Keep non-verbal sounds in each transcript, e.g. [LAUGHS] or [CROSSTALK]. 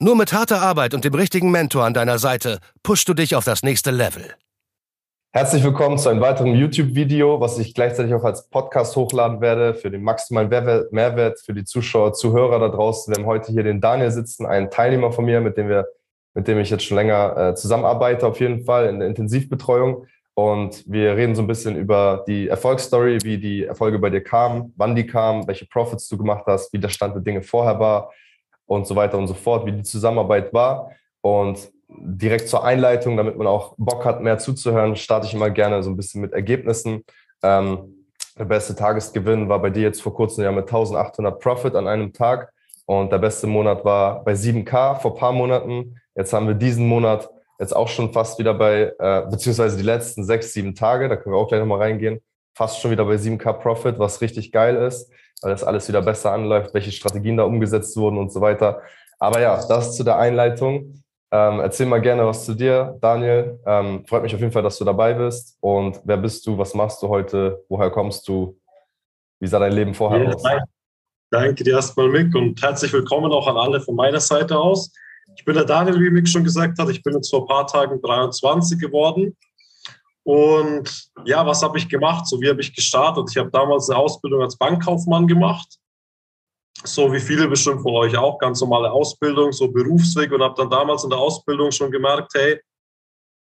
Nur mit harter Arbeit und dem richtigen Mentor an deiner Seite pushst du dich auf das nächste Level. Herzlich willkommen zu einem weiteren YouTube-Video, was ich gleichzeitig auch als Podcast hochladen werde für den maximalen Mehrwert für die Zuschauer, Zuhörer da draußen. Wir haben heute hier den Daniel sitzen, einen Teilnehmer von mir, mit dem wir, mit dem ich jetzt schon länger äh, zusammenarbeite, auf jeden Fall in der Intensivbetreuung. Und wir reden so ein bisschen über die Erfolgsstory, wie die Erfolge bei dir kamen, wann die kamen, welche Profits du gemacht hast, wie der Stand der Dinge vorher war und so weiter und so fort, wie die Zusammenarbeit war. Und direkt zur Einleitung, damit man auch Bock hat, mehr zuzuhören, starte ich immer gerne so ein bisschen mit Ergebnissen. Ähm, der beste Tagesgewinn war bei dir jetzt vor kurzem ja mit 1800 Profit an einem Tag. Und der beste Monat war bei 7K vor paar Monaten. Jetzt haben wir diesen Monat jetzt auch schon fast wieder bei, äh, beziehungsweise die letzten sechs, sieben Tage, da können wir auch gleich nochmal reingehen, fast schon wieder bei 7K Profit, was richtig geil ist weil das alles wieder besser anläuft, welche Strategien da umgesetzt wurden und so weiter. Aber ja, das zu der Einleitung. Ähm, erzähl mal gerne was zu dir, Daniel. Ähm, freut mich auf jeden Fall, dass du dabei bist. Und wer bist du? Was machst du heute? Woher kommst du? Wie sah dein Leben vorher ja, aus? Danke dir erstmal, Mick, und herzlich willkommen auch an alle von meiner Seite aus. Ich bin der Daniel, wie Mick schon gesagt hat. Ich bin jetzt vor ein paar Tagen 23 geworden und ja, was habe ich gemacht? So wie habe ich gestartet? Ich habe damals eine Ausbildung als Bankkaufmann gemacht. So wie viele bestimmt von euch auch, ganz normale Ausbildung, so Berufsweg und habe dann damals in der Ausbildung schon gemerkt, hey,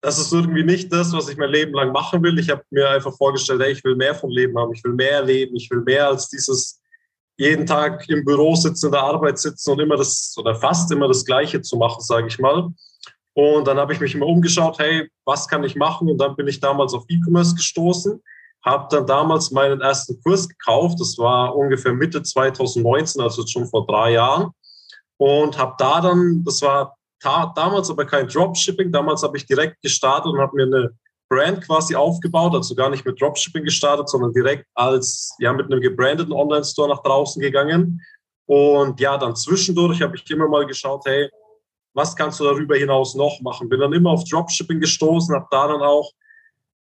das ist irgendwie nicht das, was ich mein Leben lang machen will. Ich habe mir einfach vorgestellt, hey, ich will mehr vom Leben haben, ich will mehr erleben, ich will mehr als dieses jeden Tag im Büro sitzen, in der Arbeit sitzen und immer das oder fast immer das Gleiche zu machen, sage ich mal. Und dann habe ich mich immer umgeschaut, hey, was kann ich machen? Und dann bin ich damals auf E-Commerce gestoßen, habe dann damals meinen ersten Kurs gekauft. Das war ungefähr Mitte 2019, also schon vor drei Jahren. Und habe da dann, das war damals aber kein Dropshipping, damals habe ich direkt gestartet und habe mir eine Brand quasi aufgebaut, also gar nicht mit Dropshipping gestartet, sondern direkt als, ja, mit einem gebrandeten Online-Store nach draußen gegangen. Und ja, dann zwischendurch habe ich immer mal geschaut, hey, was kannst du darüber hinaus noch machen? Bin dann immer auf Dropshipping gestoßen, habe da dann auch,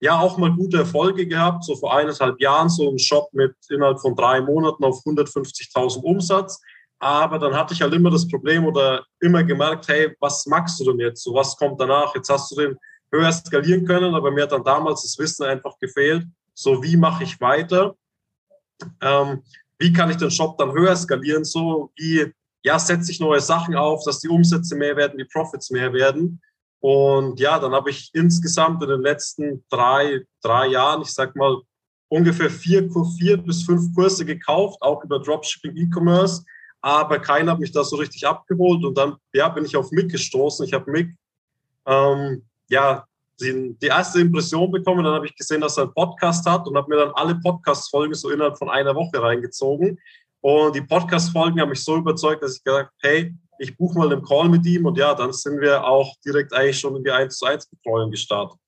ja, auch mal gute Erfolge gehabt, so vor eineinhalb Jahren so ein Shop mit innerhalb von drei Monaten auf 150.000 Umsatz. Aber dann hatte ich halt immer das Problem oder immer gemerkt, hey, was magst du denn jetzt? So, was kommt danach? Jetzt hast du den höher skalieren können, aber mir hat dann damals das Wissen einfach gefehlt. So, wie mache ich weiter? Ähm, wie kann ich den Shop dann höher skalieren? So, wie ja, setze ich neue Sachen auf, dass die Umsätze mehr werden, die Profits mehr werden. Und ja, dann habe ich insgesamt in den letzten drei, drei Jahren, ich sag mal, ungefähr vier, vier bis fünf Kurse gekauft, auch über Dropshipping E-Commerce. Aber keiner hat mich da so richtig abgeholt. Und dann ja, bin ich auf Mick gestoßen. Ich habe Mick ähm, ja, die, die, erste Impression bekommen. Dann habe ich gesehen, dass er einen Podcast hat und habe mir dann alle Podcast-Folgen so innerhalb von einer Woche reingezogen. Und die Podcast-Folgen haben mich so überzeugt, dass ich gesagt habe, hey, ich buche mal einen Call mit ihm und ja, dann sind wir auch direkt eigentlich schon in die 1 zu 1 Betreuung gestartet.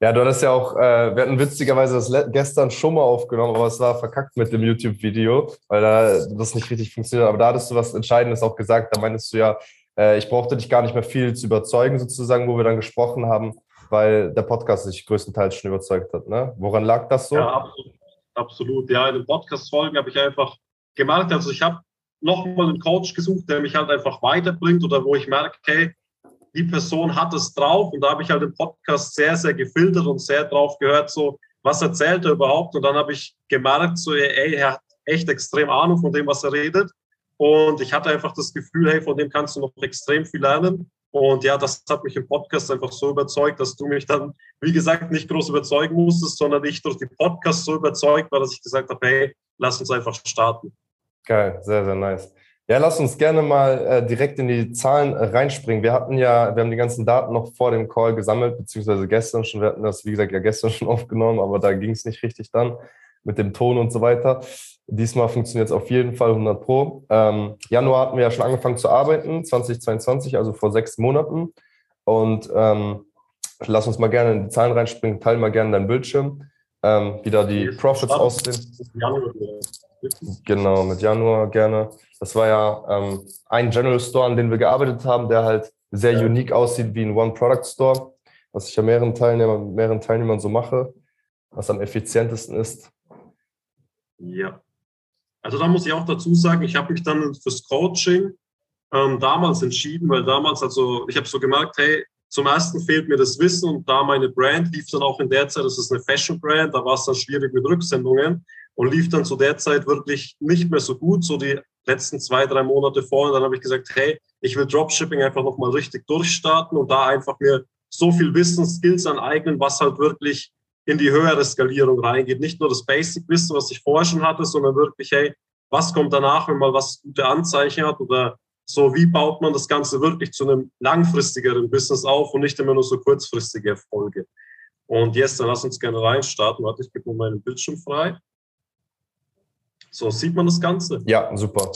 Ja, du hattest ja auch, äh, wir hatten witzigerweise das gestern schon mal aufgenommen, aber es war verkackt mit dem YouTube-Video, weil da das nicht richtig funktioniert. Aber da hattest du was Entscheidendes auch gesagt. Da meinst du ja, äh, ich brauchte dich gar nicht mehr viel zu überzeugen, sozusagen, wo wir dann gesprochen haben, weil der Podcast sich größtenteils schon überzeugt hat. Ne? Woran lag das so? Ja, absolut. absolut. Ja, in den Podcast-Folgen habe ich einfach gemerkt, also ich habe nochmal einen Coach gesucht, der mich halt einfach weiterbringt oder wo ich merke, okay, die Person hat es drauf und da habe ich halt im Podcast sehr, sehr gefiltert und sehr drauf gehört, so, was erzählt er überhaupt? Und dann habe ich gemerkt, so, ey, er hat echt extrem Ahnung von dem, was er redet. Und ich hatte einfach das Gefühl, hey, von dem kannst du noch extrem viel lernen. Und ja, das hat mich im Podcast einfach so überzeugt, dass du mich dann, wie gesagt, nicht groß überzeugen musstest, sondern ich durch die Podcast so überzeugt war, dass ich gesagt habe, hey, lass uns einfach starten. Geil, sehr, sehr nice. Ja, lass uns gerne mal äh, direkt in die Zahlen äh, reinspringen. Wir hatten ja, wir haben die ganzen Daten noch vor dem Call gesammelt, beziehungsweise gestern schon. Wir hatten das, wie gesagt, ja gestern [LAUGHS] schon aufgenommen, aber da ging es nicht richtig dann mit dem Ton und so weiter. Diesmal funktioniert es auf jeden Fall 100 Pro. Ähm, Januar hatten wir ja schon angefangen zu arbeiten, 2022, also vor sechs Monaten. Und ähm, lass uns mal gerne in die Zahlen reinspringen, teile mal gerne deinen Bildschirm, ähm, wie da die Profits aussehen. Genau, mit Januar gerne. Das war ja ähm, ein General Store, an dem wir gearbeitet haben, der halt sehr ja. unique aussieht wie ein One-Product-Store, was ich ja mehreren Teilnehmern, mehreren Teilnehmern so mache, was am effizientesten ist. Ja. Also da muss ich auch dazu sagen, ich habe mich dann fürs Coaching ähm, damals entschieden, weil damals, also ich habe so gemerkt, hey, zum ersten fehlt mir das Wissen und da meine Brand lief dann auch in der Zeit, das ist eine Fashion Brand, da war es dann schwierig mit Rücksendungen und lief dann zu der Zeit wirklich nicht mehr so gut, so die letzten zwei, drei Monate vorher. Dann habe ich gesagt, hey, ich will Dropshipping einfach nochmal richtig durchstarten und da einfach mir so viel Wissen, Skills aneignen, was halt wirklich in die höhere Skalierung reingeht. Nicht nur das Basic-Wissen, was ich vorher schon hatte, sondern wirklich, hey, was kommt danach, wenn man was gute Anzeichen hat oder so, wie baut man das Ganze wirklich zu einem langfristigeren Business auf und nicht immer nur so kurzfristige Erfolge. Und jetzt, dann lass uns gerne reinstarten. Warte, ich gebe mal meinen Bildschirm frei. So, sieht man das Ganze? Ja, super.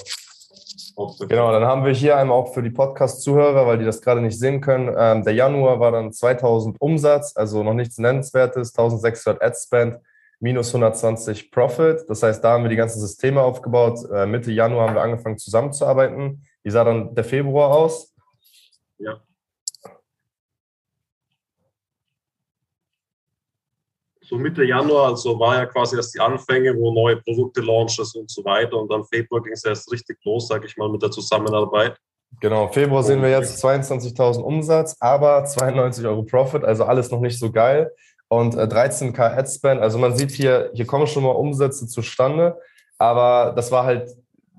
Genau, dann haben wir hier einmal auch für die Podcast-Zuhörer, weil die das gerade nicht sehen können. Ähm, der Januar war dann 2000 Umsatz, also noch nichts Nennenswertes, 1600 Ad-Spend, minus 120 Profit. Das heißt, da haben wir die ganzen Systeme aufgebaut. Äh, Mitte Januar haben wir angefangen zusammenzuarbeiten. Wie sah dann der Februar aus? Ja. So Mitte Januar, also war ja quasi erst die Anfänge, wo neue Produkte launches und so weiter. Und dann Februar ging es erst richtig los, sage ich mal, mit der Zusammenarbeit. Genau, Februar sehen wir jetzt 22.000 Umsatz, aber 92 Euro Profit, also alles noch nicht so geil. Und 13k äh, Adspend, also man sieht hier, hier kommen schon mal Umsätze zustande, aber das war halt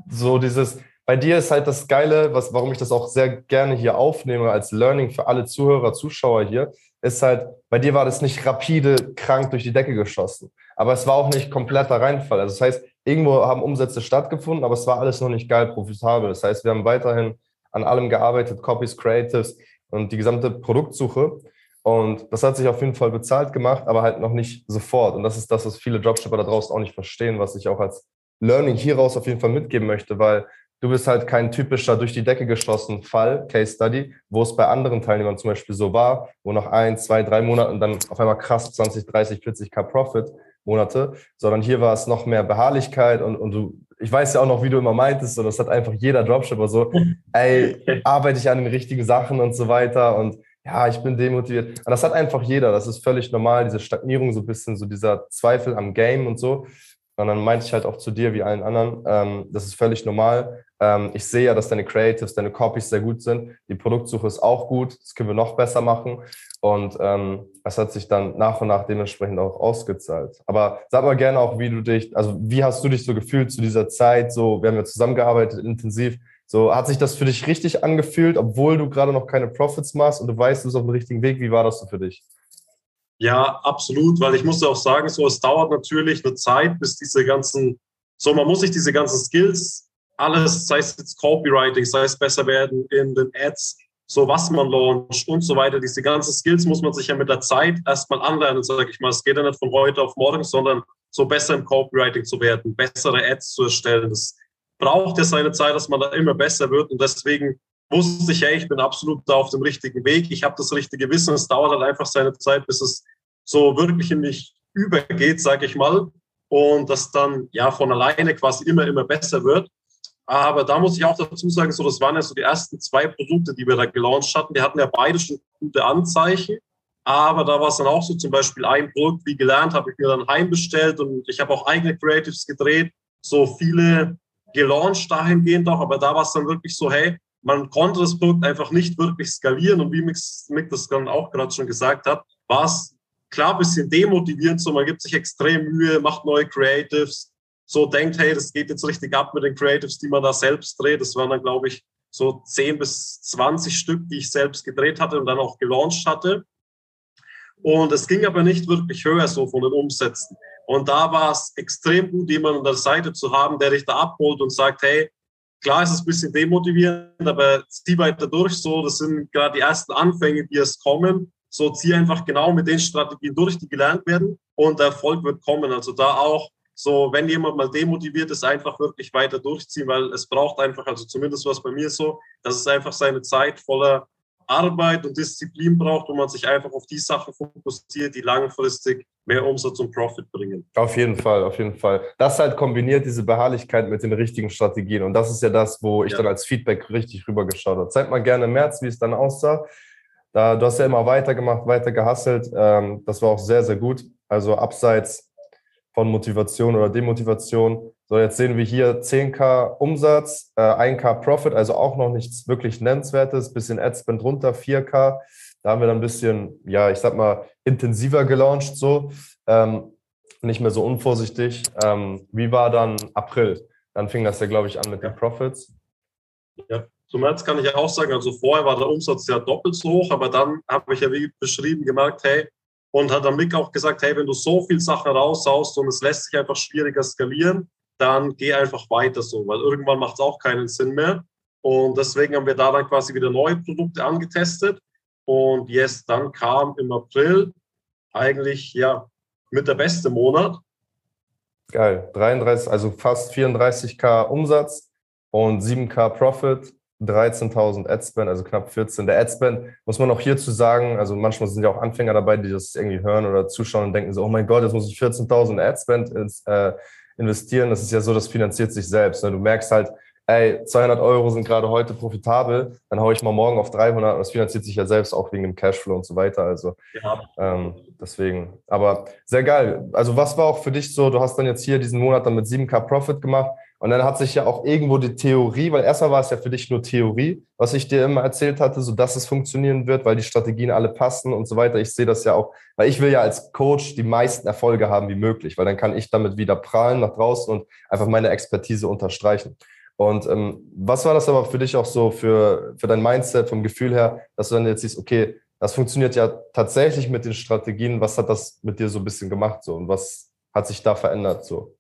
so dieses, bei dir ist halt das Geile, was, warum ich das auch sehr gerne hier aufnehme als Learning für alle Zuhörer, Zuschauer hier, ist halt, bei dir war das nicht rapide krank durch die Decke geschossen. Aber es war auch nicht kompletter Reinfall. Also das heißt, irgendwo haben Umsätze stattgefunden, aber es war alles noch nicht geil profitabel. Das heißt, wir haben weiterhin an allem gearbeitet, Copies, Creatives und die gesamte Produktsuche. Und das hat sich auf jeden Fall bezahlt gemacht, aber halt noch nicht sofort. Und das ist das, was viele Dropshipper da draußen auch nicht verstehen, was ich auch als Learning hieraus auf jeden Fall mitgeben möchte, weil du bist halt kein typischer durch die Decke geschlossen Fall, Case Study, wo es bei anderen Teilnehmern zum Beispiel so war, wo nach ein, zwei, drei Monaten dann auf einmal krass 20, 30, 40k Profit Monate, sondern hier war es noch mehr Beharrlichkeit und, und du, ich weiß ja auch noch, wie du immer meintest, so, das hat einfach jeder Dropshipper so, [LAUGHS] ey, arbeite ich an den richtigen Sachen und so weiter und ja, ich bin demotiviert. Und das hat einfach jeder, das ist völlig normal, diese Stagnierung, so ein bisschen so dieser Zweifel am Game und so. Und dann meinte ich halt auch zu dir wie allen anderen, ähm, das ist völlig normal. Ähm, ich sehe ja, dass deine Creatives, deine Copies sehr gut sind. Die Produktsuche ist auch gut. Das können wir noch besser machen. Und ähm, das hat sich dann nach und nach dementsprechend auch ausgezahlt. Aber sag mal gerne auch, wie du dich, also wie hast du dich so gefühlt zu dieser Zeit? So, wir haben ja zusammengearbeitet intensiv. So, hat sich das für dich richtig angefühlt, obwohl du gerade noch keine Profits machst und du weißt, du bist auf dem richtigen Weg? Wie war das so für dich? Ja, absolut, weil ich muss auch sagen, so es dauert natürlich eine Zeit, bis diese ganzen, so man muss sich diese ganzen Skills, alles, sei es jetzt Copywriting, sei es besser werden in den Ads, so was man launcht und so weiter, diese ganzen Skills muss man sich ja mit der Zeit erstmal anlernen, sage ich mal. Es geht ja nicht von heute auf morgen, sondern so besser im Copywriting zu werden, bessere Ads zu erstellen. Das braucht ja seine Zeit, dass man da immer besser wird und deswegen wusste ich, hey, ich bin absolut da auf dem richtigen Weg, ich habe das richtige Wissen, es dauert halt einfach seine Zeit, bis es so wirklich in mich übergeht, sage ich mal, und das dann ja von alleine quasi immer, immer besser wird. Aber da muss ich auch dazu sagen, so das waren ja so die ersten zwei Produkte, die wir da gelauncht hatten. Die hatten ja beide schon gute Anzeichen. Aber da war es dann auch so, zum Beispiel ein Produkt, wie gelernt, habe ich mir dann heimbestellt und ich habe auch eigene Creatives gedreht, so viele gelauncht dahingehend auch. Aber da war es dann wirklich so, hey, man konnte das Produkt einfach nicht wirklich skalieren. Und wie Mick das dann auch gerade schon gesagt hat, war es klar ein bisschen demotivierend, so man gibt sich extrem Mühe, macht neue Creatives, so denkt, hey, das geht jetzt richtig ab mit den Creatives, die man da selbst dreht. Das waren dann, glaube ich, so 10 bis 20 Stück, die ich selbst gedreht hatte und dann auch gelauncht hatte. Und es ging aber nicht wirklich höher so von den Umsätzen. Und da war es extrem gut, jemanden an der Seite zu haben, der dich da abholt und sagt, hey, klar ist es ein bisschen demotivierend, aber zieh weiter durch so. Das sind gerade die ersten Anfänge, die es kommen. So zieh einfach genau mit den Strategien durch, die gelernt werden und der Erfolg wird kommen. Also da auch so, wenn jemand mal demotiviert ist, einfach wirklich weiter durchziehen, weil es braucht einfach, also zumindest was bei mir so, dass es einfach seine Zeit voller Arbeit und Disziplin braucht, wo man sich einfach auf die Sachen fokussiert, die langfristig mehr Umsatz und Profit bringen. Auf jeden Fall, auf jeden Fall. Das halt kombiniert diese Beharrlichkeit mit den richtigen Strategien. Und das ist ja das, wo ich ja. dann als Feedback richtig rübergeschaut habe. Zeig mal gerne im März, wie es dann aussah. Da, du hast ja immer weitergemacht, weiter gehasselt. Ähm, das war auch sehr, sehr gut. Also abseits von Motivation oder Demotivation. So, jetzt sehen wir hier 10k Umsatz, äh, 1k Profit, also auch noch nichts wirklich Nennenswertes. Bisschen Adspend runter, 4k. Da haben wir dann ein bisschen, ja, ich sag mal, intensiver gelauncht, so. Ähm, nicht mehr so unvorsichtig. Ähm, wie war dann April? Dann fing das ja, glaube ich, an mit den Profits. Ja, zum März kann ich ja auch sagen, also vorher war der Umsatz ja doppelt so hoch, aber dann habe ich ja wie beschrieben gemerkt, hey, und hat dann Mick auch gesagt, hey, wenn du so viel Sachen raushaust und es lässt sich einfach schwieriger skalieren, dann geh einfach weiter so, weil irgendwann macht es auch keinen Sinn mehr. Und deswegen haben wir da dann quasi wieder neue Produkte angetestet. Und yes, dann kam im April eigentlich ja mit der beste Monat. Geil, 33, also fast 34k Umsatz und 7k Profit, 13.000 Adspend, also knapp 14. Der Adspend muss man auch hierzu sagen, also manchmal sind ja auch Anfänger dabei, die das irgendwie hören oder zuschauen und denken so, oh mein Gott, jetzt muss ich 14.000 Adspend ins, äh, investieren. Das ist ja so, das finanziert sich selbst. Ne? Du merkst halt, ey, 200 Euro sind gerade heute profitabel, dann haue ich mal morgen auf 300 und das finanziert sich ja selbst auch wegen dem Cashflow und so weiter. Also ja. ähm, deswegen, aber sehr geil. Also was war auch für dich so, du hast dann jetzt hier diesen Monat dann mit 7K Profit gemacht und dann hat sich ja auch irgendwo die Theorie, weil erstmal war es ja für dich nur Theorie, was ich dir immer erzählt hatte, so dass es funktionieren wird, weil die Strategien alle passen und so weiter. Ich sehe das ja auch, weil ich will ja als Coach die meisten Erfolge haben wie möglich, weil dann kann ich damit wieder prahlen nach draußen und einfach meine Expertise unterstreichen. Und ähm, was war das aber für dich auch so für, für dein Mindset, vom Gefühl her, dass du dann jetzt siehst, okay, das funktioniert ja tatsächlich mit den Strategien. Was hat das mit dir so ein bisschen gemacht so und was hat sich da verändert so?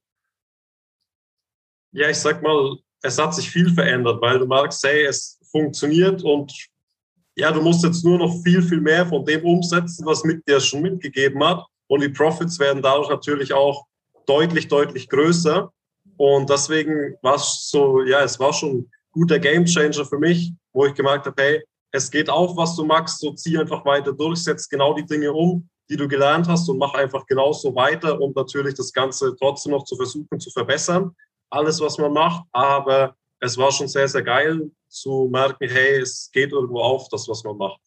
Ja, ich sag mal, es hat sich viel verändert, weil du merkst, hey, es funktioniert und ja, du musst jetzt nur noch viel, viel mehr von dem umsetzen, was mit dir schon mitgegeben hat. Und die Profits werden dadurch natürlich auch deutlich, deutlich größer. Und deswegen war es so, ja, es war schon ein guter Gamechanger für mich, wo ich gemerkt habe, hey, es geht auf, was du magst, so zieh einfach weiter durch, setz genau die Dinge um, die du gelernt hast und mach einfach genauso weiter und natürlich das Ganze trotzdem noch zu versuchen zu verbessern. Alles, was man macht, aber es war schon sehr, sehr geil zu merken, hey, es geht irgendwo auf, das, was man macht.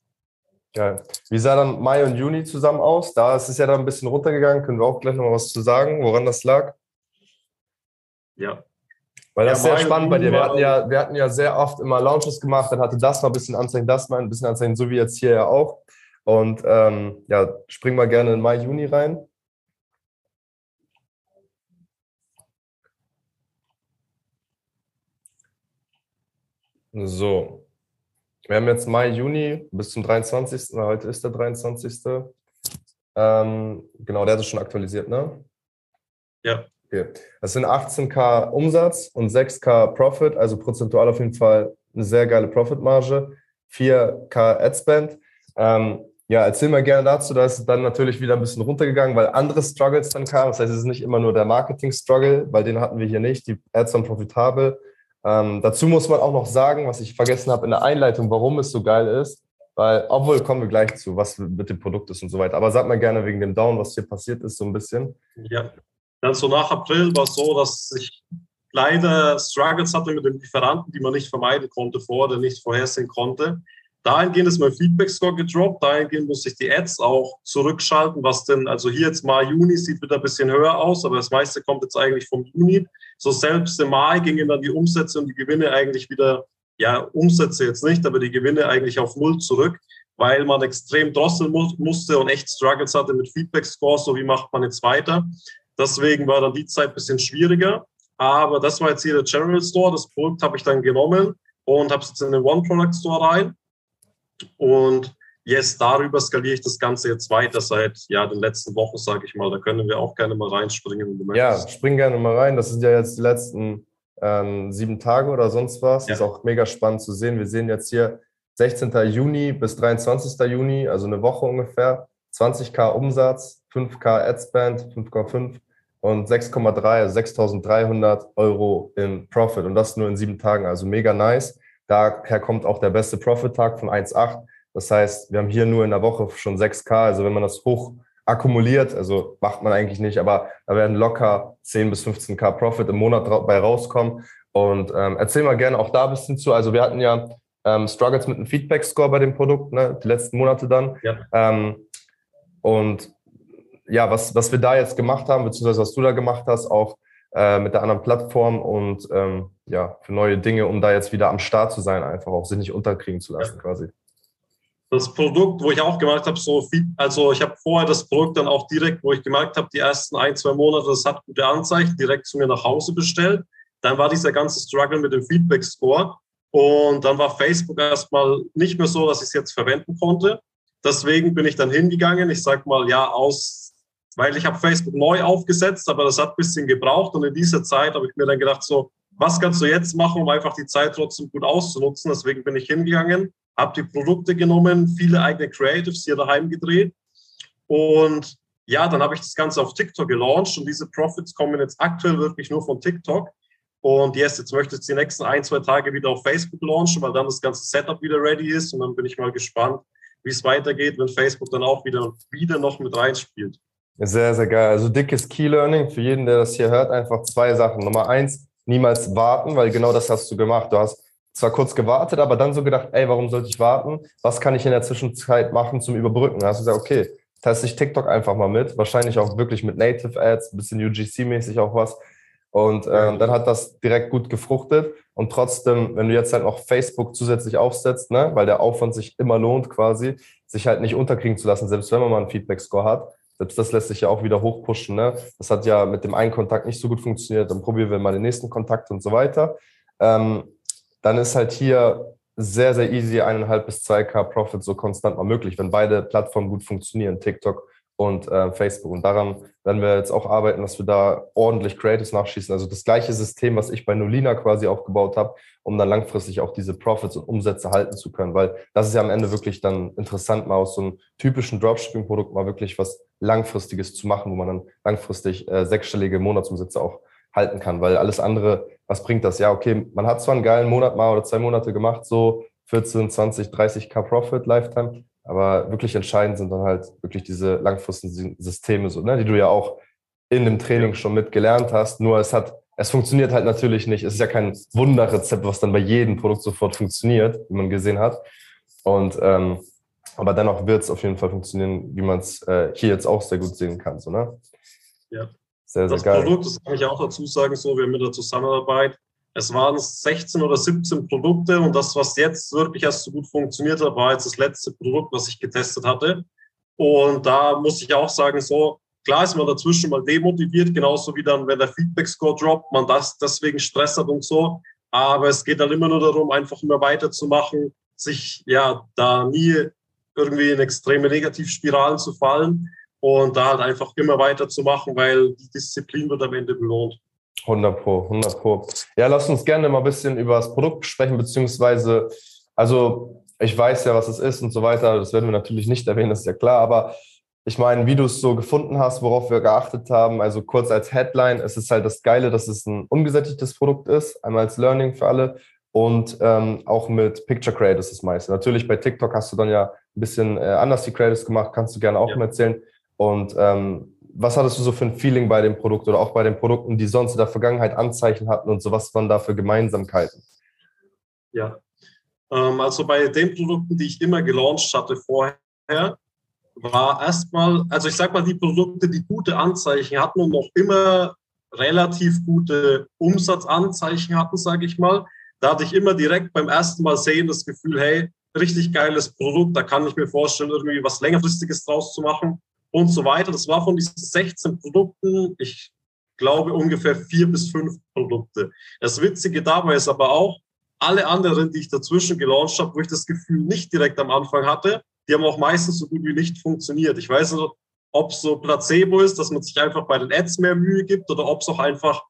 Geil. Wie sah dann Mai und Juni zusammen aus? Da ist es ja dann ein bisschen runtergegangen. Können wir auch gleich noch mal was zu sagen, woran das lag? Ja. Weil das ja, ist sehr spannend bei dir. Wir hatten, ja, wir hatten ja sehr oft immer Launches gemacht, dann hatte das mal ein bisschen Anzeichen, das mal ein bisschen Anzeichen, so wie jetzt hier ja auch. Und ähm, ja, springen wir gerne in Mai, Juni rein. So. Wir haben jetzt Mai, Juni bis zum 23. Heute ist der 23. Ähm, genau, der ist schon aktualisiert, ne? Ja. Okay. Das sind 18k Umsatz und 6k Profit, also prozentual auf jeden Fall eine sehr geile Profitmarge. 4k Adspend. Ähm, ja, erzähl mal gerne dazu. Da ist es dann natürlich wieder ein bisschen runtergegangen, weil andere Struggles dann kamen. Das heißt, es ist nicht immer nur der Marketing-Struggle, weil den hatten wir hier nicht. Die Ads waren profitabel. Ähm, dazu muss man auch noch sagen, was ich vergessen habe in der Einleitung, warum es so geil ist. Weil, obwohl, kommen wir gleich zu, was mit dem Produkt ist und so weiter. Aber sag mal gerne wegen dem Down, was hier passiert ist, so ein bisschen. Ja, dann so nach April war es so, dass ich leider Struggles hatte mit den Lieferanten, die man nicht vermeiden konnte vor oder nicht vorhersehen konnte. Dahingehend ist mein Feedback-Score gedroppt, dahingehend muss ich die Ads auch zurückschalten, was denn, also hier jetzt mal Juni sieht wieder ein bisschen höher aus, aber das meiste kommt jetzt eigentlich vom Juni. So selbst im Mai gingen dann die Umsätze und die Gewinne eigentlich wieder, ja, Umsätze jetzt nicht, aber die Gewinne eigentlich auf Null zurück, weil man extrem drosseln mu musste und echt Struggles hatte mit Feedback-Score, so wie macht man jetzt weiter. Deswegen war dann die Zeit ein bisschen schwieriger. Aber das war jetzt hier der General Store. Das Produkt habe ich dann genommen und habe es jetzt in den One-Product-Store rein. Und jetzt darüber skaliere ich das Ganze jetzt weiter seit ja, den letzten Wochen, sage ich mal. Da können wir auch gerne mal reinspringen. ja, spring gerne mal rein. Das sind ja jetzt die letzten ähm, sieben Tage oder sonst was. Ja. Ist auch mega spannend zu sehen. Wir sehen jetzt hier 16. Juni bis 23. Juni, also eine Woche ungefähr. 20k Umsatz, 5k Adspend, 5,5 und 6,3, also 6.300 Euro im Profit und das nur in sieben Tagen, also mega nice. Daher kommt auch der beste Profit-Tag von 1,8. Das heißt, wir haben hier nur in der Woche schon 6K. Also wenn man das hoch akkumuliert, also macht man eigentlich nicht, aber da werden locker 10 bis 15K Profit im Monat bei rauskommen. Und ähm, erzähl mal gerne auch da ein bisschen zu. Also wir hatten ja ähm, Struggles mit einem Feedback-Score bei dem Produkt, ne, die letzten Monate dann. Ja. Ähm, und ja, was, was wir da jetzt gemacht haben, beziehungsweise was du da gemacht hast, auch äh, mit der anderen Plattform und ähm, ja, für neue Dinge, um da jetzt wieder am Start zu sein, einfach auch sich nicht unterkriegen zu lassen, ja. quasi. Das Produkt, wo ich auch gemerkt habe, so viel, also ich habe vorher das Produkt dann auch direkt, wo ich gemerkt habe, die ersten ein, zwei Monate, das hat gute Anzeichen, direkt zu mir nach Hause bestellt. Dann war dieser ganze Struggle mit dem Feedback-Score. Und dann war Facebook erstmal nicht mehr so, dass ich es jetzt verwenden konnte. Deswegen bin ich dann hingegangen. Ich sag mal, ja, aus, weil ich habe Facebook neu aufgesetzt, aber das hat ein bisschen gebraucht. Und in dieser Zeit habe ich mir dann gedacht, so, was kannst du jetzt machen, um einfach die Zeit trotzdem gut auszunutzen? Deswegen bin ich hingegangen, habe die Produkte genommen, viele eigene Creatives hier daheim gedreht. Und ja, dann habe ich das Ganze auf TikTok gelauncht und diese Profits kommen jetzt aktuell wirklich nur von TikTok. Und yes, jetzt möchte ich die nächsten ein, zwei Tage wieder auf Facebook launchen, weil dann das ganze Setup wieder ready ist. Und dann bin ich mal gespannt, wie es weitergeht, wenn Facebook dann auch wieder, wieder noch mit reinspielt. Sehr, sehr geil. Also dickes Key Learning für jeden, der das hier hört, einfach zwei Sachen. Nummer eins, niemals warten, weil genau das hast du gemacht. Du hast zwar kurz gewartet, aber dann so gedacht, ey, warum sollte ich warten? Was kann ich in der Zwischenzeit machen zum Überbrücken? Dann hast du gesagt, okay, teste ich TikTok einfach mal mit. Wahrscheinlich auch wirklich mit Native Ads, ein bisschen UGC-mäßig auch was. Und ähm, dann hat das direkt gut gefruchtet. Und trotzdem, wenn du jetzt halt noch Facebook zusätzlich aufsetzt, ne, weil der Aufwand sich immer lohnt quasi, sich halt nicht unterkriegen zu lassen, selbst wenn man mal einen Feedback-Score hat. Selbst das lässt sich ja auch wieder hochpushen. Ne? Das hat ja mit dem einen Kontakt nicht so gut funktioniert. Dann probieren wir mal den nächsten Kontakt und so weiter. Ähm, dann ist halt hier sehr, sehr easy eineinhalb bis zwei K Profit so konstant mal möglich, wenn beide Plattformen gut funktionieren, TikTok und äh, Facebook. Und daran werden wir jetzt auch arbeiten, dass wir da ordentlich Creatives nachschießen. Also das gleiche System, was ich bei Nolina quasi aufgebaut habe, um dann langfristig auch diese Profits und Umsätze halten zu können. Weil das ist ja am Ende wirklich dann interessant, mal aus so einem typischen Dropshipping-Produkt mal wirklich was Langfristiges zu machen, wo man dann langfristig äh, sechsstellige Monatsumsätze auch halten kann. Weil alles andere, was bringt das? Ja, okay, man hat zwar einen geilen Monat mal oder zwei Monate gemacht, so 14, 20, 30k Profit Lifetime, aber wirklich entscheidend sind dann halt wirklich diese langfristigen Systeme, so, ne, die du ja auch in dem Training schon mitgelernt hast. Nur es hat, es funktioniert halt natürlich nicht. Es ist ja kein Wunderrezept, was dann bei jedem Produkt sofort funktioniert, wie man gesehen hat. Und ähm, aber dennoch wird es auf jeden Fall funktionieren, wie man es äh, hier jetzt auch sehr gut sehen kann. So, ne? Ja. Sehr, sehr das geil. Produkt, das kann ich auch dazu sagen, so wir haben mit der Zusammenarbeit es waren 16 oder 17 Produkte und das, was jetzt wirklich erst so gut funktioniert hat, war jetzt das letzte Produkt, was ich getestet hatte. Und da muss ich auch sagen, so klar ist man dazwischen mal demotiviert, genauso wie dann, wenn der Feedback-Score droppt, man das deswegen Stress hat und so. Aber es geht dann immer nur darum, einfach immer weiterzumachen, sich ja da nie irgendwie in extreme Negativspiralen zu fallen und da halt einfach immer weiterzumachen, weil die Disziplin wird am Ende belohnt. 100 Pro, 100 Pro. Ja, lass uns gerne mal ein bisschen über das Produkt sprechen, beziehungsweise, also ich weiß ja, was es ist und so weiter. Das werden wir natürlich nicht erwähnen, das ist ja klar. Aber ich meine, wie du es so gefunden hast, worauf wir geachtet haben, also kurz als Headline, es ist halt das Geile, dass es ein ungesättigtes Produkt ist, einmal als Learning für alle und ähm, auch mit Picture Creators das meiste. Natürlich bei TikTok hast du dann ja ein bisschen äh, anders die Creators gemacht, kannst du gerne auch ja. mal erzählen. Und ähm, was hattest du so für ein Feeling bei dem Produkt oder auch bei den Produkten, die sonst in der Vergangenheit Anzeichen hatten und so? Was waren da für Gemeinsamkeiten? Ja, ähm, also bei den Produkten, die ich immer gelauncht hatte vorher, war erstmal, also ich sag mal, die Produkte, die gute Anzeichen hatten und noch immer relativ gute Umsatzanzeichen hatten, sage ich mal, da hatte ich immer direkt beim ersten Mal sehen das Gefühl, hey, richtig geiles Produkt, da kann ich mir vorstellen, irgendwie was längerfristiges draus zu machen und so weiter. Das war von diesen 16 Produkten, ich glaube ungefähr vier bis fünf Produkte. Das Witzige dabei ist aber auch, alle anderen, die ich dazwischen gelauncht habe, wo ich das Gefühl nicht direkt am Anfang hatte, die haben auch meistens so gut wie nicht funktioniert. Ich weiß nicht, ob es so Placebo ist, dass man sich einfach bei den Ads mehr Mühe gibt oder ob es auch einfach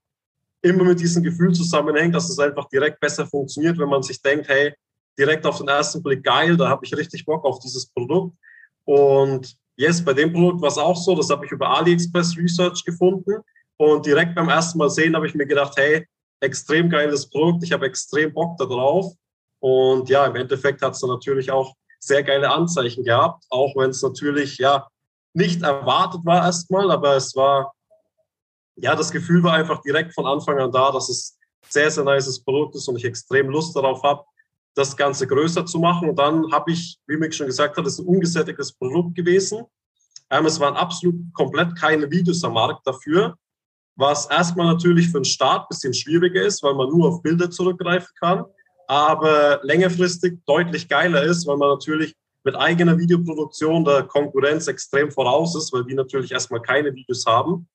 immer mit diesem Gefühl zusammenhängt, dass es einfach direkt besser funktioniert, wenn man sich denkt, hey, direkt auf den ersten Blick geil, da habe ich richtig Bock auf dieses Produkt. Und Yes, bei dem Produkt war es auch so, das habe ich über AliExpress Research gefunden und direkt beim ersten Mal sehen habe ich mir gedacht, hey, extrem geiles Produkt, ich habe extrem Bock darauf und ja, im Endeffekt hat es dann natürlich auch sehr geile Anzeichen gehabt, auch wenn es natürlich ja nicht erwartet war erstmal, aber es war, ja, das Gefühl war einfach direkt von Anfang an da, dass es sehr, sehr nices Produkt ist und ich extrem Lust darauf habe, das Ganze größer zu machen. Und dann habe ich, wie Mick schon gesagt hat, es ein ungesättigtes Produkt gewesen. Ähm, es waren absolut komplett keine Videos am Markt dafür, was erstmal natürlich für den Start ein bisschen schwieriger ist, weil man nur auf Bilder zurückgreifen kann, aber längerfristig deutlich geiler ist, weil man natürlich mit eigener Videoproduktion der Konkurrenz extrem voraus ist, weil die natürlich erstmal keine Videos haben.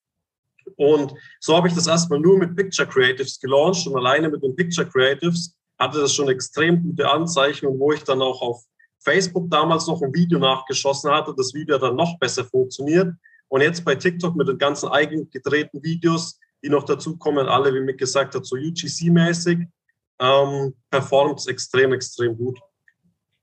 Und so habe ich das erstmal nur mit Picture Creatives gelauncht und alleine mit den Picture Creatives hatte das schon extrem gute Anzeichen und wo ich dann auch auf Facebook damals noch ein Video nachgeschossen hatte, das Video dann noch besser funktioniert. Und jetzt bei TikTok mit den ganzen eigen gedrehten Videos, die noch dazu kommen, alle, wie Mick gesagt hat, so UGC-mäßig, ähm, performt es extrem, extrem gut.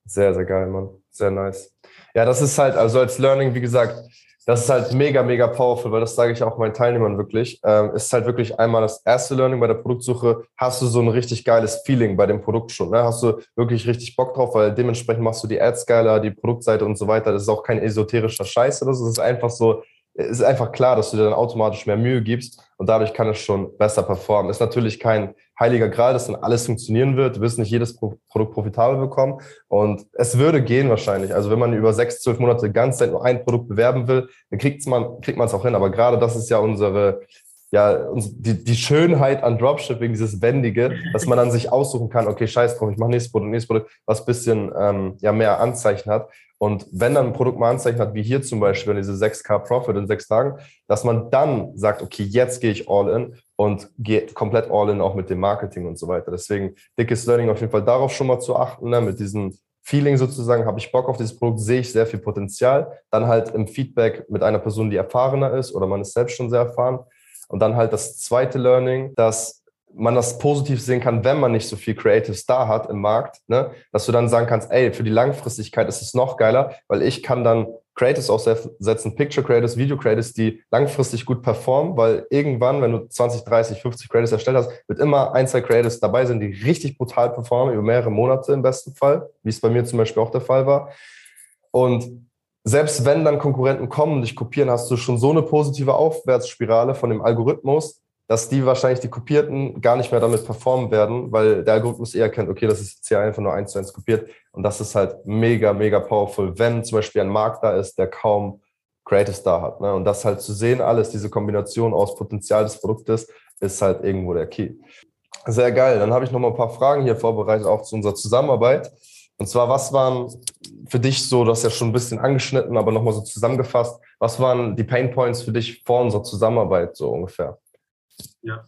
Sehr, sehr geil, Mann. Sehr nice. Ja, das ist halt, also als Learning, wie gesagt, das ist halt mega, mega powerful, weil das sage ich auch meinen Teilnehmern wirklich. Ähm, ist halt wirklich einmal das erste Learning bei der Produktsuche. Hast du so ein richtig geiles Feeling bei dem Produkt schon? Ne? Hast du wirklich richtig Bock drauf, weil dementsprechend machst du die Ads geiler, die Produktseite und so weiter. Das ist auch kein esoterischer Scheiß oder so. Das ist einfach so, ist einfach klar, dass du dir dann automatisch mehr Mühe gibst und dadurch kann es schon besser performen. Ist natürlich kein heiliger Gral, dass dann alles funktionieren wird. Du wirst nicht jedes Produkt profitabel bekommen und es würde gehen wahrscheinlich. Also wenn man über sechs, zwölf Monate ganz Zeit nur ein Produkt bewerben will, dann kriegt man kriegt man es auch hin. Aber gerade das ist ja unsere ja, die, die Schönheit an Dropshipping, dieses Wendige, dass man dann sich aussuchen kann, okay, scheiß drauf, ich mache nächstes Produkt, nächstes Produkt, was bisschen ähm, ja, mehr Anzeichen hat. Und wenn dann ein Produkt mal Anzeichen hat, wie hier zum Beispiel, diese 6K Profit in sechs Tagen, dass man dann sagt, okay, jetzt gehe ich all in und gehe komplett all in auch mit dem Marketing und so weiter. Deswegen dickes Learning auf jeden Fall darauf schon mal zu achten, ne, mit diesem Feeling sozusagen, habe ich Bock auf dieses Produkt, sehe ich sehr viel Potenzial. Dann halt im Feedback mit einer Person, die erfahrener ist oder man ist selbst schon sehr erfahren und dann halt das zweite Learning, dass man das positiv sehen kann, wenn man nicht so viel Creative Star hat im Markt, ne? dass du dann sagen kannst, ey, für die Langfristigkeit ist es noch geiler, weil ich kann dann Creatives aufsetzen, Picture Creatives, Video Creatives, die langfristig gut performen, weil irgendwann, wenn du 20, 30, 50 Creatives erstellt hast, wird immer ein, zwei Creatives dabei sein, die richtig brutal performen, über mehrere Monate im besten Fall, wie es bei mir zum Beispiel auch der Fall war. Und selbst wenn dann Konkurrenten kommen und dich kopieren, hast du schon so eine positive Aufwärtsspirale von dem Algorithmus, dass die wahrscheinlich die Kopierten gar nicht mehr damit performen werden, weil der Algorithmus eher kennt, okay, das ist jetzt hier einfach nur eins zu eins kopiert. Und das ist halt mega, mega powerful, wenn zum Beispiel ein Markt da ist, der kaum Creative Star hat. Ne? Und das halt zu sehen, alles, diese Kombination aus Potenzial des Produktes, ist halt irgendwo der Key. Sehr geil. Dann habe ich noch mal ein paar Fragen hier vorbereitet, auch zu unserer Zusammenarbeit. Und zwar, was waren für dich so, du hast ja schon ein bisschen angeschnitten, aber nochmal so zusammengefasst, was waren die Pain Points für dich vor unserer Zusammenarbeit so ungefähr? Ja,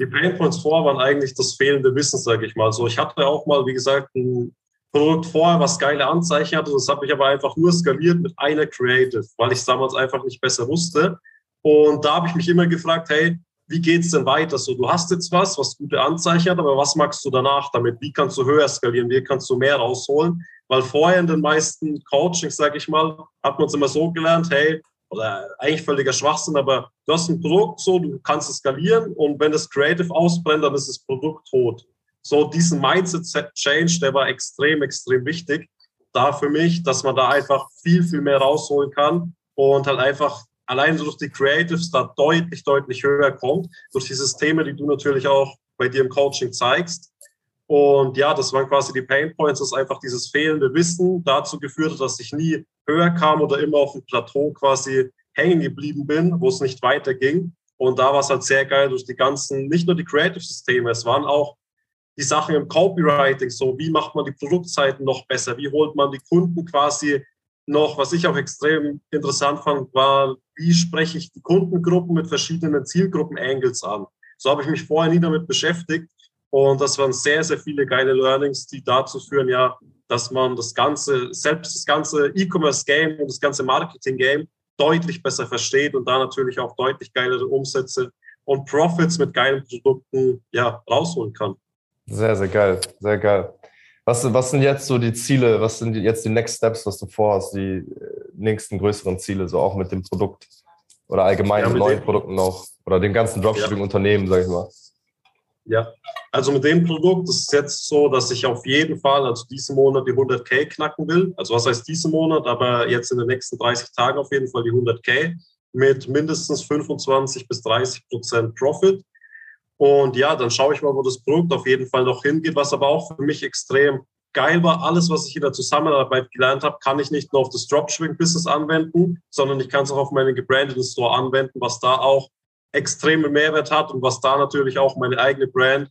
die Pain Points vor waren eigentlich das fehlende Wissen, sage ich mal. So, ich hatte auch mal, wie gesagt, ein Produkt vorher, was geile Anzeichen hatte. Das habe ich aber einfach nur skaliert mit einer Creative, weil ich es damals einfach nicht besser wusste. Und da habe ich mich immer gefragt, hey, wie geht es denn weiter? So, du hast jetzt was, was gute Anzeichen hat, aber was magst du danach damit? Wie kannst du höher skalieren? Wie kannst du mehr rausholen? Weil vorher in den meisten Coachings, sage ich mal, hat man es immer so gelernt, hey, oder eigentlich völliger Schwachsinn, aber du hast ein Produkt so, du kannst es skalieren und wenn das Creative ausbrennt, dann ist das Produkt tot. So diesen Mindset-Change, der war extrem, extrem wichtig da für mich, dass man da einfach viel, viel mehr rausholen kann und halt einfach allein durch die Creatives da deutlich, deutlich höher kommt, durch die Systeme, die du natürlich auch bei dir im Coaching zeigst. Und ja, das waren quasi die Pain Points, dass einfach dieses fehlende Wissen dazu geführt hat, dass ich nie höher kam oder immer auf dem Plateau quasi hängen geblieben bin, wo es nicht weiterging. Und da war es halt sehr geil durch die ganzen, nicht nur die Creative-Systeme, es waren auch die Sachen im Copywriting, so wie macht man die Produktseiten noch besser, wie holt man die Kunden quasi noch, was ich auch extrem interessant fand, war, wie spreche ich die Kundengruppen mit verschiedenen Zielgruppen-Angles an. So habe ich mich vorher nie damit beschäftigt. Und das waren sehr, sehr viele geile Learnings, die dazu führen, ja, dass man das ganze, selbst das ganze E-Commerce-Game und das ganze Marketing-Game deutlich besser versteht und da natürlich auch deutlich geilere Umsätze und Profits mit geilen Produkten ja, rausholen kann. Sehr, sehr geil, sehr geil. Was, was sind jetzt so die Ziele, was sind jetzt die Next Steps, was du vorhast, die äh, nächsten größeren Ziele, so auch mit dem Produkt oder allgemein ja, mit neuen Produkten auch oder den ganzen Dropshipping-Unternehmen, sag ich mal? Ja, Also mit dem Produkt ist es jetzt so, dass ich auf jeden Fall, also diesen Monat die 100k knacken will. Also was heißt diesen Monat, aber jetzt in den nächsten 30 Tagen auf jeden Fall die 100k mit mindestens 25 bis 30 Prozent Profit. Und ja, dann schaue ich mal, wo das Produkt auf jeden Fall noch hingeht, was aber auch für mich extrem geil war. Alles, was ich in der Zusammenarbeit gelernt habe, kann ich nicht nur auf das Dropshipping-Business anwenden, sondern ich kann es auch auf meinen gebrandeten Store anwenden, was da auch extreme Mehrwert hat und was da natürlich auch meine eigene Brand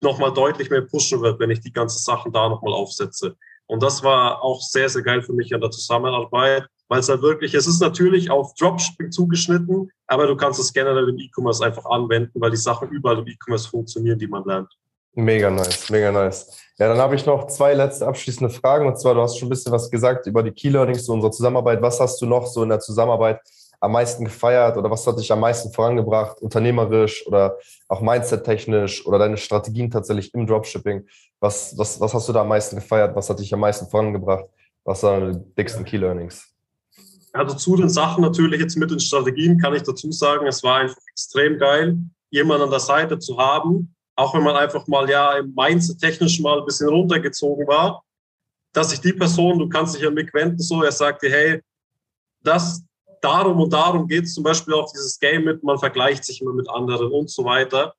nochmal deutlich mehr pushen wird, wenn ich die ganzen Sachen da nochmal aufsetze. Und das war auch sehr, sehr geil für mich an der Zusammenarbeit, weil es halt wirklich, es ist natürlich auf Dropshipping zugeschnitten, aber du kannst es generell im E-Commerce einfach anwenden, weil die Sachen überall im E-Commerce funktionieren, die man lernt. Mega nice, mega nice. Ja, dann habe ich noch zwei letzte abschließende Fragen. Und zwar, du hast schon ein bisschen was gesagt über die Key Learnings zu unserer Zusammenarbeit. Was hast du noch so in der Zusammenarbeit am meisten gefeiert oder was hat dich am meisten vorangebracht, unternehmerisch oder auch mindset-technisch oder deine Strategien tatsächlich im Dropshipping? Was, was, was hast du da am meisten gefeiert? Was hat dich am meisten vorangebracht? Was waren deine dicksten Key Learnings? Also zu den Sachen natürlich jetzt mit den Strategien kann ich dazu sagen, es war einfach extrem geil, jemanden an der Seite zu haben, auch wenn man einfach mal ja im Mindset technisch mal ein bisschen runtergezogen war, dass sich die Person, du kannst dich an mich wenden, so, er sagt dir, hey, das, darum und darum geht es zum Beispiel auch dieses Game mit, man vergleicht sich immer mit anderen und so weiter.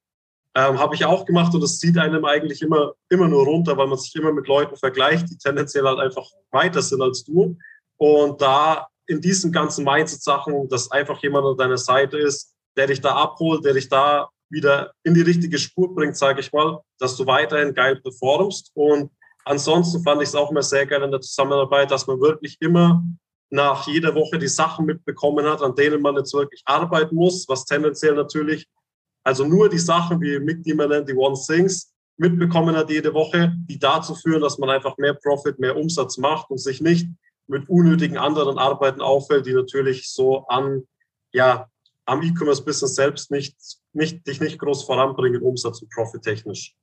Ähm, Habe ich auch gemacht und das zieht einem eigentlich immer, immer nur runter, weil man sich immer mit Leuten vergleicht, die tendenziell halt einfach weiter sind als du. Und da in diesen ganzen Mindset-Sachen, dass einfach jemand an deiner Seite ist, der dich da abholt, der dich da wieder in die richtige Spur bringt, sage ich mal, dass du weiterhin geil performst. Und ansonsten fand ich es auch immer sehr geil in der Zusammenarbeit, dass man wirklich immer nach jeder Woche die Sachen mitbekommen hat, an denen man jetzt wirklich arbeiten muss, was tendenziell natürlich, also nur die Sachen, wie Mick die man nennt, die One Things, mitbekommen hat jede Woche, die dazu führen, dass man einfach mehr Profit, mehr Umsatz macht und sich nicht mit unnötigen anderen Arbeiten auffällt, die natürlich so an, ja, am E-Commerce-Business selbst nicht, nicht, dich nicht groß voranbringen, Umsatz und Profit technisch.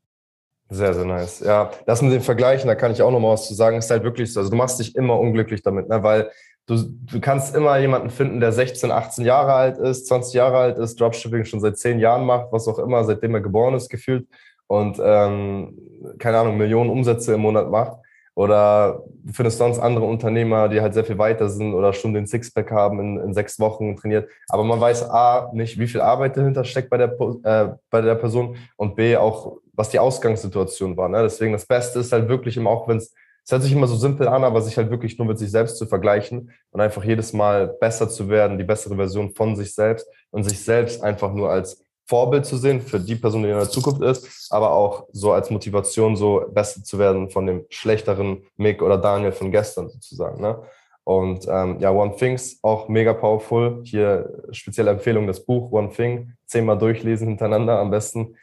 Sehr, sehr nice. Ja, das mit den Vergleichen, da kann ich auch noch mal was zu sagen, ist halt wirklich so. Also du machst dich immer unglücklich damit, ne? weil du, du kannst immer jemanden finden, der 16, 18 Jahre alt ist, 20 Jahre alt ist, Dropshipping schon seit 10 Jahren macht, was auch immer, seitdem er geboren ist, gefühlt und ähm, keine Ahnung, Millionen Umsätze im Monat macht. Oder findest sonst andere Unternehmer, die halt sehr viel weiter sind oder schon den Sixpack haben in, in sechs Wochen trainiert. Aber man weiß A, nicht, wie viel Arbeit dahinter steckt bei der, äh, bei der Person und B, auch, was die Ausgangssituation war. Ne? Deswegen das Beste ist halt wirklich immer, auch wenn es es hört sich immer so simpel an, aber sich halt wirklich nur mit sich selbst zu vergleichen und einfach jedes Mal besser zu werden, die bessere Version von sich selbst und sich selbst einfach nur als Vorbild zu sehen für die Person, die in der Zukunft ist, aber auch so als Motivation, so besser zu werden von dem schlechteren Mick oder Daniel von gestern sozusagen. Ne? Und ähm, ja, One Things auch mega powerful. Hier spezielle Empfehlung, das Buch One Thing, zehnmal durchlesen hintereinander am besten.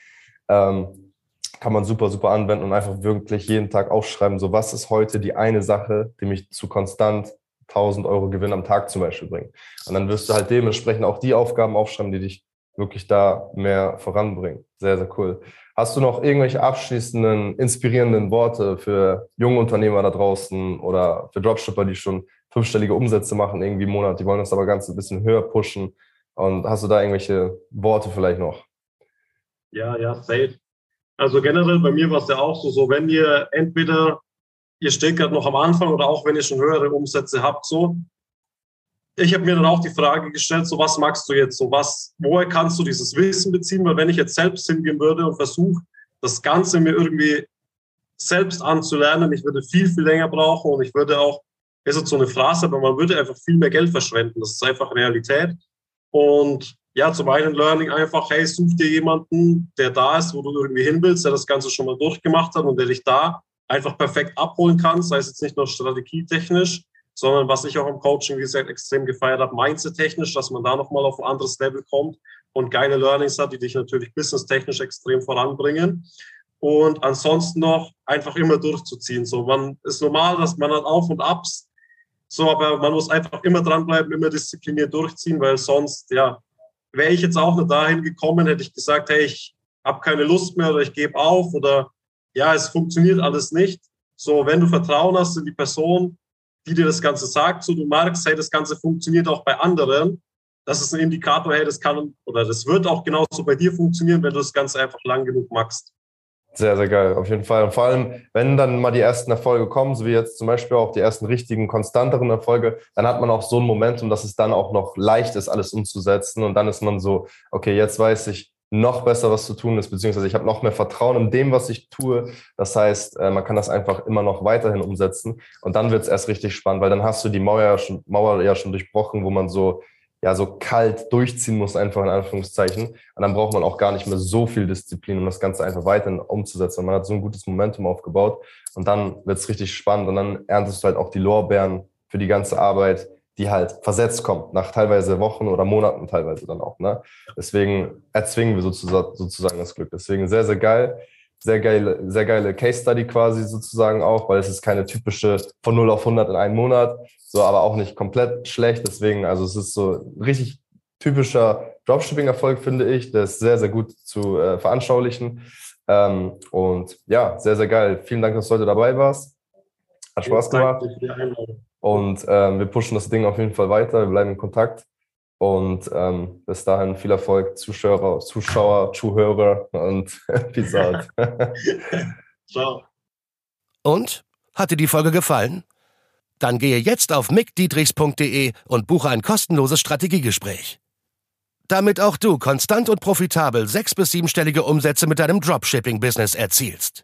Ähm, kann man super, super anwenden und einfach wirklich jeden Tag aufschreiben, so was ist heute die eine Sache, die mich zu konstant 1000 Euro Gewinn am Tag zum Beispiel bringt. Und dann wirst du halt dementsprechend auch die Aufgaben aufschreiben, die dich wirklich da mehr voranbringen. Sehr, sehr cool. Hast du noch irgendwelche abschließenden, inspirierenden Worte für junge Unternehmer da draußen oder für Dropshipper, die schon fünfstellige Umsätze machen irgendwie im Monat, die wollen das aber ganz ein bisschen höher pushen? Und hast du da irgendwelche Worte vielleicht noch? Ja, ja, safe. Also generell bei mir war es ja auch so, so wenn ihr entweder, ihr steht gerade noch am Anfang oder auch wenn ihr schon höhere Umsätze habt, so. Ich habe mir dann auch die Frage gestellt, so was magst du jetzt, so was, woher kannst du dieses Wissen beziehen? Weil wenn ich jetzt selbst hingehen würde und versuche, das Ganze mir irgendwie selbst anzulernen, ich würde viel, viel länger brauchen und ich würde auch, ist jetzt so eine Phrase, aber man würde einfach viel mehr Geld verschwenden. Das ist einfach Realität. Und ja, zum einen Learning einfach, hey, such dir jemanden, der da ist, wo du irgendwie hin willst, der das Ganze schon mal durchgemacht hat und der dich da einfach perfekt abholen kann, sei es jetzt nicht nur strategietechnisch, sondern was ich auch im Coaching, wie gesagt, extrem gefeiert habe, mindset-technisch, dass man da nochmal auf ein anderes Level kommt und geile Learnings hat, die dich natürlich businesstechnisch extrem voranbringen. Und ansonsten noch einfach immer durchzuziehen. So, man ist normal, dass man hat Auf und Abs, so, aber man muss einfach immer dranbleiben, immer diszipliniert durchziehen, weil sonst, ja, wäre ich jetzt auch nur dahin gekommen, hätte ich gesagt, hey, ich habe keine Lust mehr oder ich gebe auf oder ja, es funktioniert alles nicht. So, wenn du Vertrauen hast in die Person, die dir das Ganze sagt, so du merkst, hey, das Ganze funktioniert auch bei anderen, das ist ein Indikator, hey, das kann oder das wird auch genauso bei dir funktionieren, wenn du das Ganze einfach lang genug machst. Sehr, sehr geil, auf jeden Fall. Und vor allem, wenn dann mal die ersten Erfolge kommen, so wie jetzt zum Beispiel auch die ersten richtigen, konstanteren Erfolge, dann hat man auch so ein Momentum, dass es dann auch noch leicht ist, alles umzusetzen. Und dann ist man so, okay, jetzt weiß ich noch besser, was zu tun ist, beziehungsweise ich habe noch mehr Vertrauen in dem, was ich tue. Das heißt, äh, man kann das einfach immer noch weiterhin umsetzen. Und dann wird es erst richtig spannend, weil dann hast du die Mauer ja schon, Mauer ja schon durchbrochen, wo man so ja so kalt durchziehen muss, einfach in Anführungszeichen. Und dann braucht man auch gar nicht mehr so viel Disziplin, um das Ganze einfach weiterhin umzusetzen. Und man hat so ein gutes Momentum aufgebaut und dann wird es richtig spannend und dann erntest du halt auch die Lorbeeren für die ganze Arbeit, die halt versetzt kommt, nach teilweise Wochen oder Monaten teilweise dann auch. Ne? Deswegen erzwingen wir sozusagen, sozusagen das Glück. Deswegen sehr, sehr geil sehr geile, sehr geile Case Study quasi sozusagen auch, weil es ist keine typische von 0 auf 100 in einem Monat, so aber auch nicht komplett schlecht. Deswegen, also es ist so richtig typischer Dropshipping-Erfolg, finde ich. Der ist sehr, sehr gut zu äh, veranschaulichen. Ähm, und ja, sehr, sehr geil. Vielen Dank, dass du heute dabei warst. Hat Spaß gemacht. Und ähm, wir pushen das Ding auf jeden Fall weiter. Wir bleiben in Kontakt. Und ähm, bis dahin viel Erfolg, Zuschauer, Zuschauer, Zuhörer und [LAUGHS] Peace out. [LAUGHS] Ciao. Und? Hat dir die Folge gefallen? Dann gehe jetzt auf mickdietrichs.de und buche ein kostenloses Strategiegespräch. Damit auch du konstant und profitabel sechs- bis siebenstellige Umsätze mit deinem Dropshipping-Business erzielst.